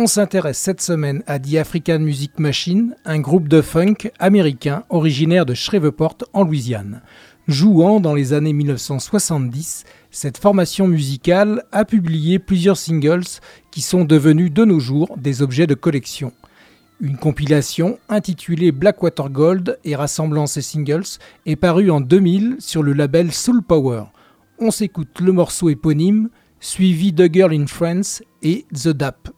On s'intéresse cette semaine à The African Music Machine, un groupe de funk américain originaire de Shreveport en Louisiane. Jouant dans les années 1970, cette formation musicale a publié plusieurs singles qui sont devenus de nos jours des objets de collection. Une compilation intitulée Blackwater Gold et rassemblant ces singles est parue en 2000 sur le label Soul Power. On s'écoute le morceau éponyme suivi de Girl in France et The Dap.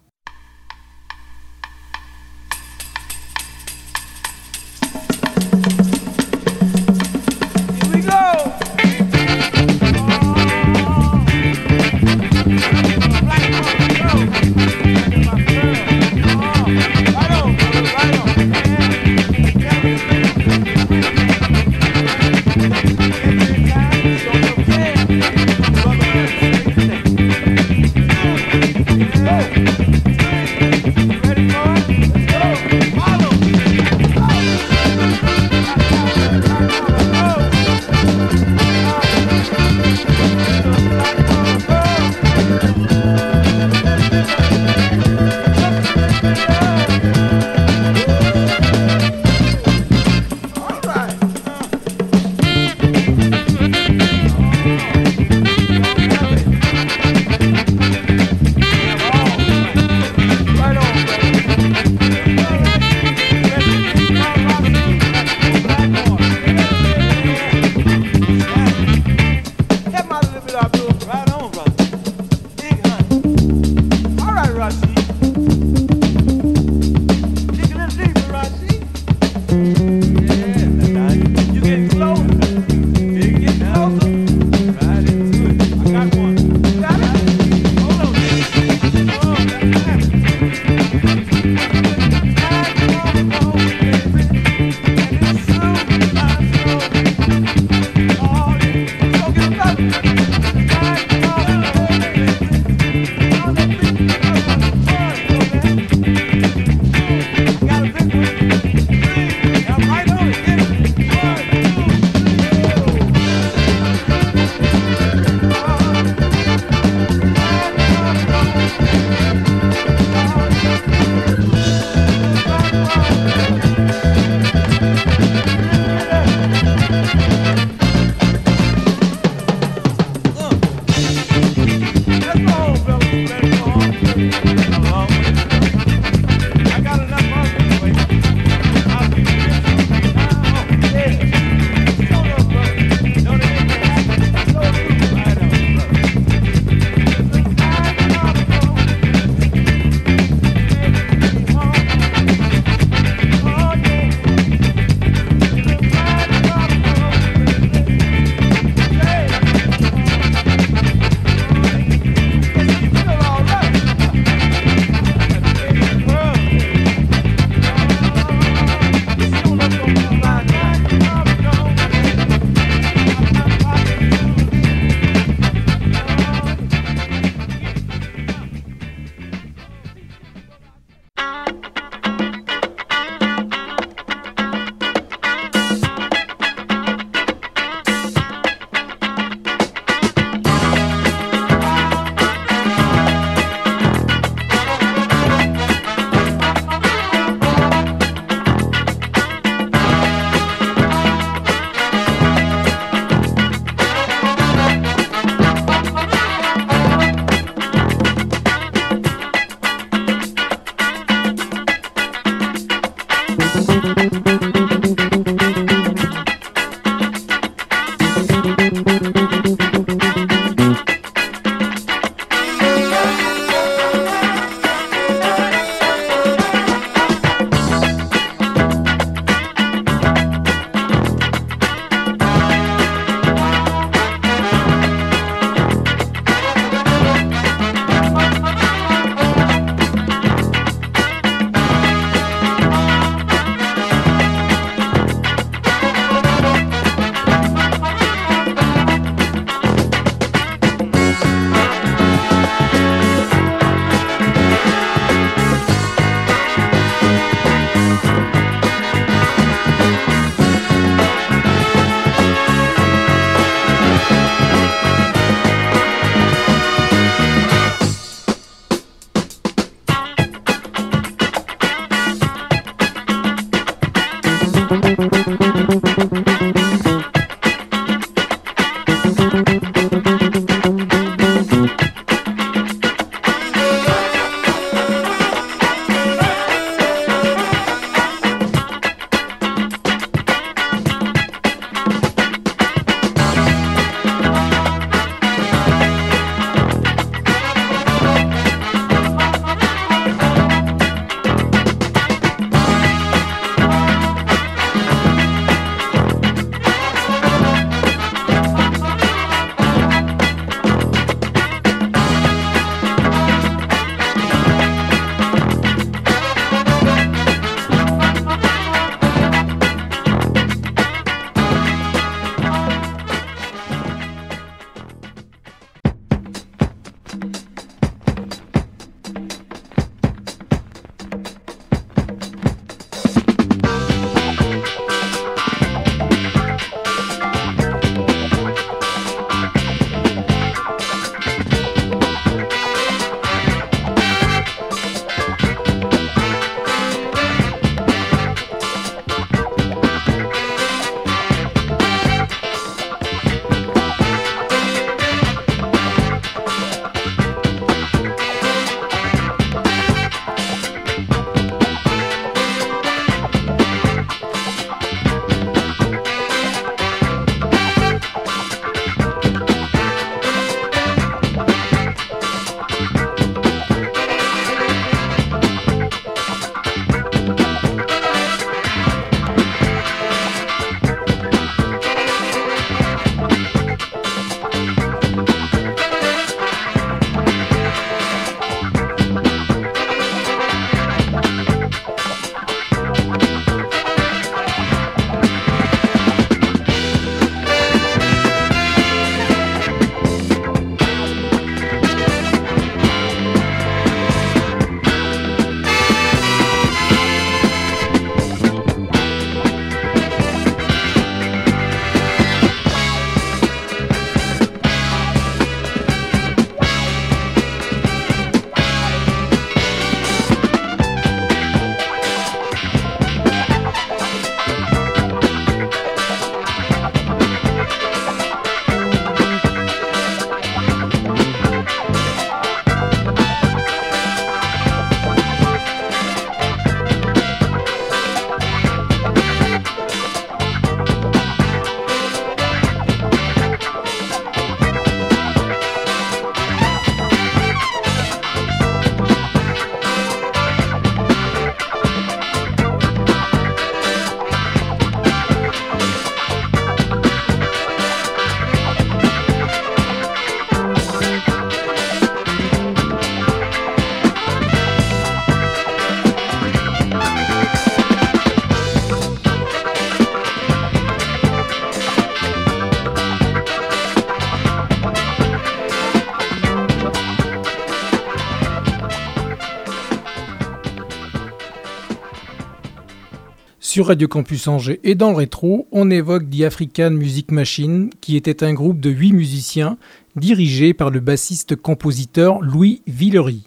Sur Radio Campus Angers et dans le rétro, on évoque The African Music Machine, qui était un groupe de huit musiciens dirigé par le bassiste-compositeur Louis Villery.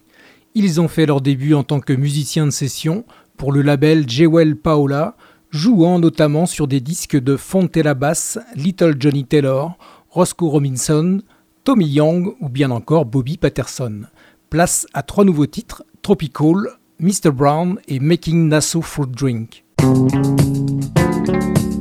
Ils ont fait leur début en tant que musiciens de session pour le label Jewel Paola, jouant notamment sur des disques de Fontella Bass, Little Johnny Taylor, Roscoe Robinson, Tommy Young ou bien encore Bobby Patterson. Place à trois nouveaux titres, Tropical, Mr. Brown et Making Nassau Fruit Drink. De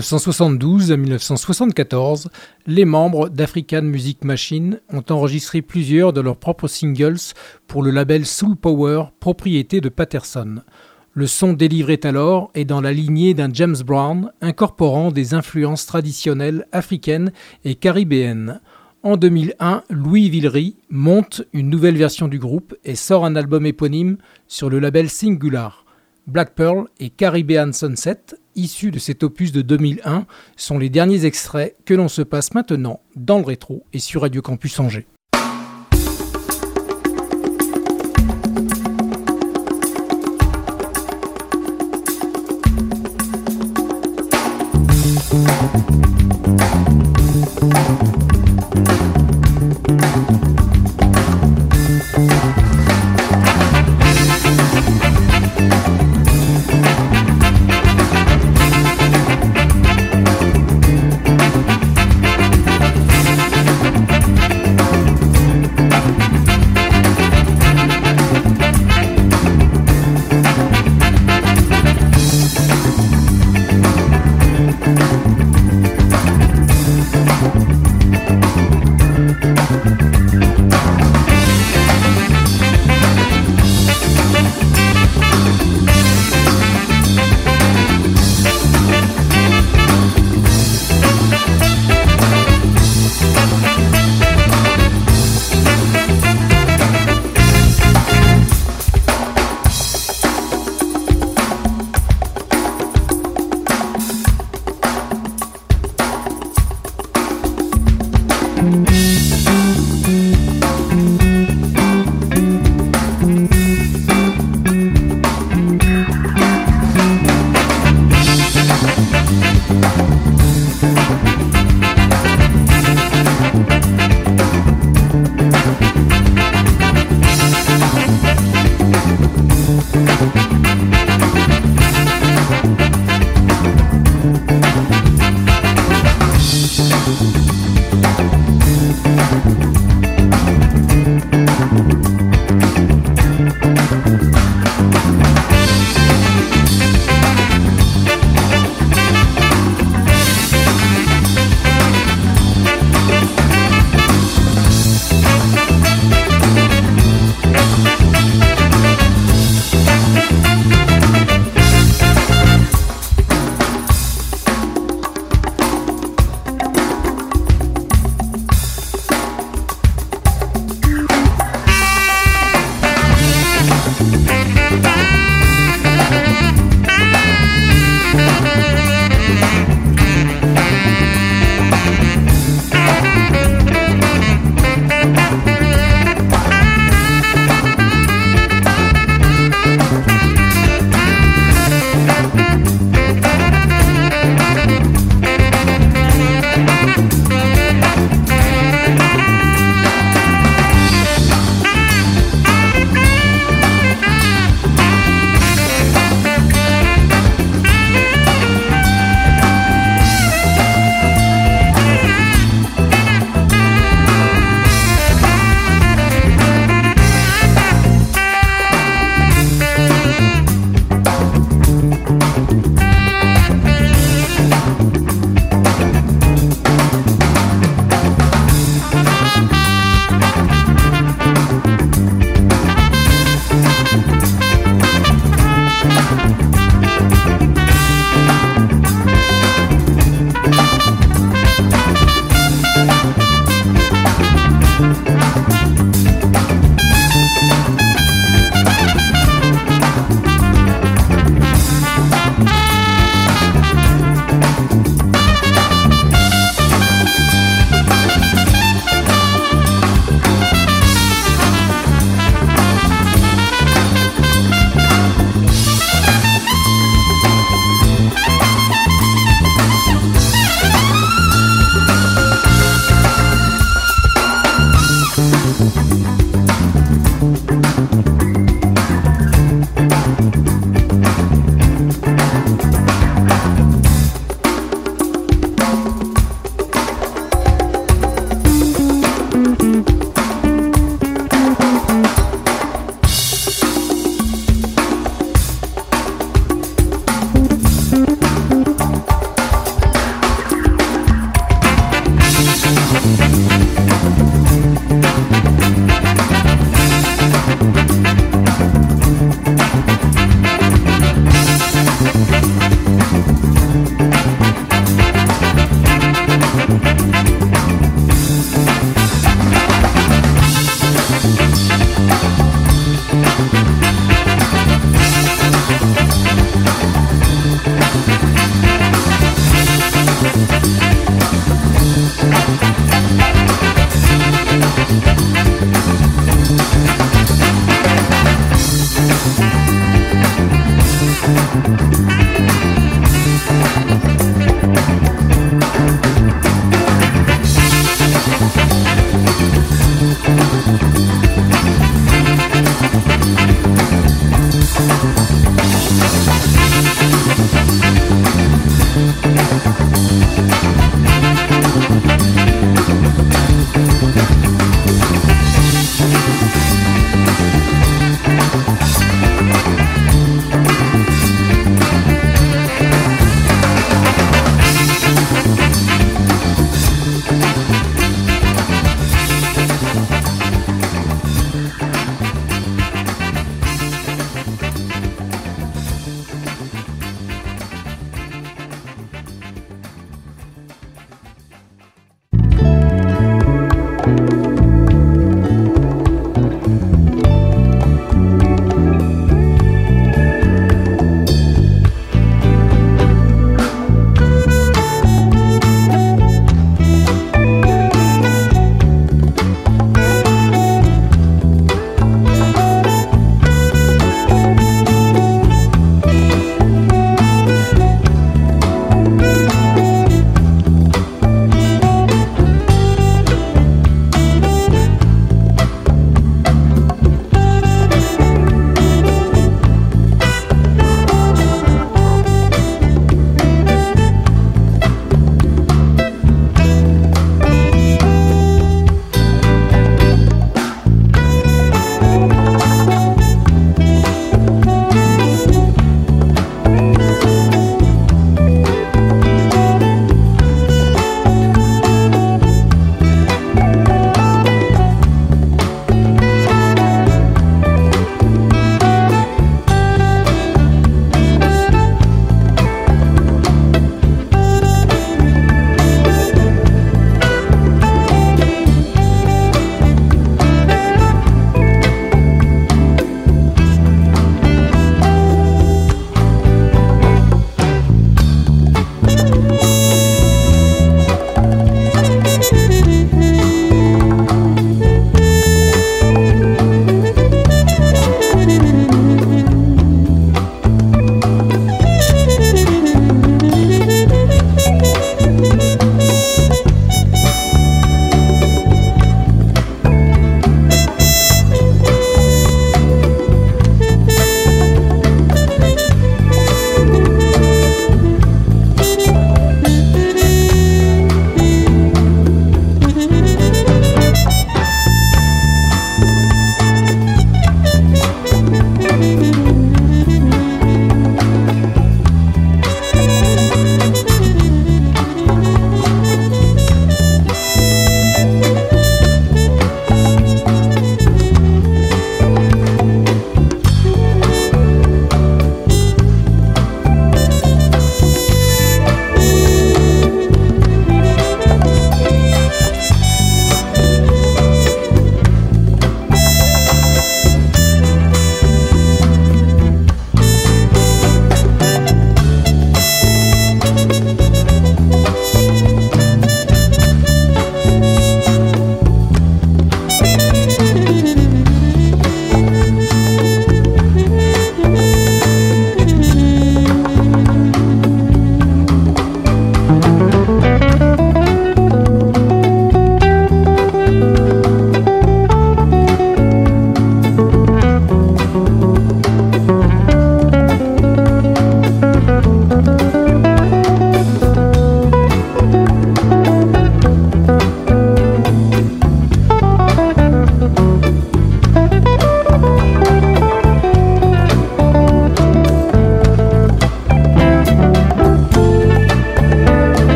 1972 à 1974, les membres d'African Music Machine ont enregistré plusieurs de leurs propres singles pour le label Soul Power, propriété de Patterson. Le son délivré alors est dans la lignée d'un James Brown, incorporant des influences traditionnelles africaines et caribéennes. En 2001, Louis Villery monte une nouvelle version du groupe et sort un album éponyme sur le label Singular. Black Pearl et Caribbean Sunset, issus de cet opus de 2001, sont les derniers extraits que l'on se passe maintenant dans le rétro et sur Radio Campus Angers.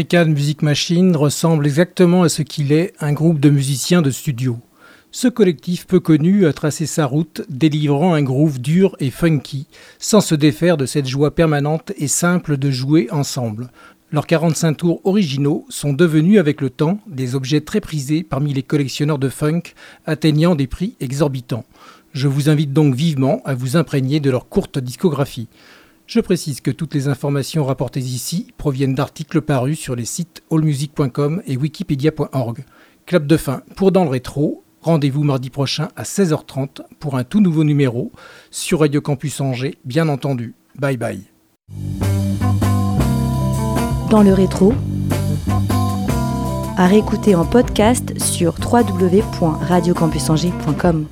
African Music Machine ressemble exactement à ce qu'il est, un groupe de musiciens de studio. Ce collectif peu connu a tracé sa route, délivrant un groove dur et funky, sans se défaire de cette joie permanente et simple de jouer ensemble. Leurs 45 tours originaux sont devenus avec le temps des objets très prisés parmi les collectionneurs de funk, atteignant des prix exorbitants. Je vous invite donc vivement à vous imprégner de leur courte discographie. Je précise que toutes les informations rapportées ici proviennent d'articles parus sur les sites allmusic.com et wikipedia.org. Clap de fin pour Dans le rétro, Rendez-vous mardi prochain à 16h30 pour un tout nouveau numéro sur Radio Campus Angers, bien entendu. Bye bye. Dans le rétro, à réécouter en podcast sur www.radiocampusangers.com.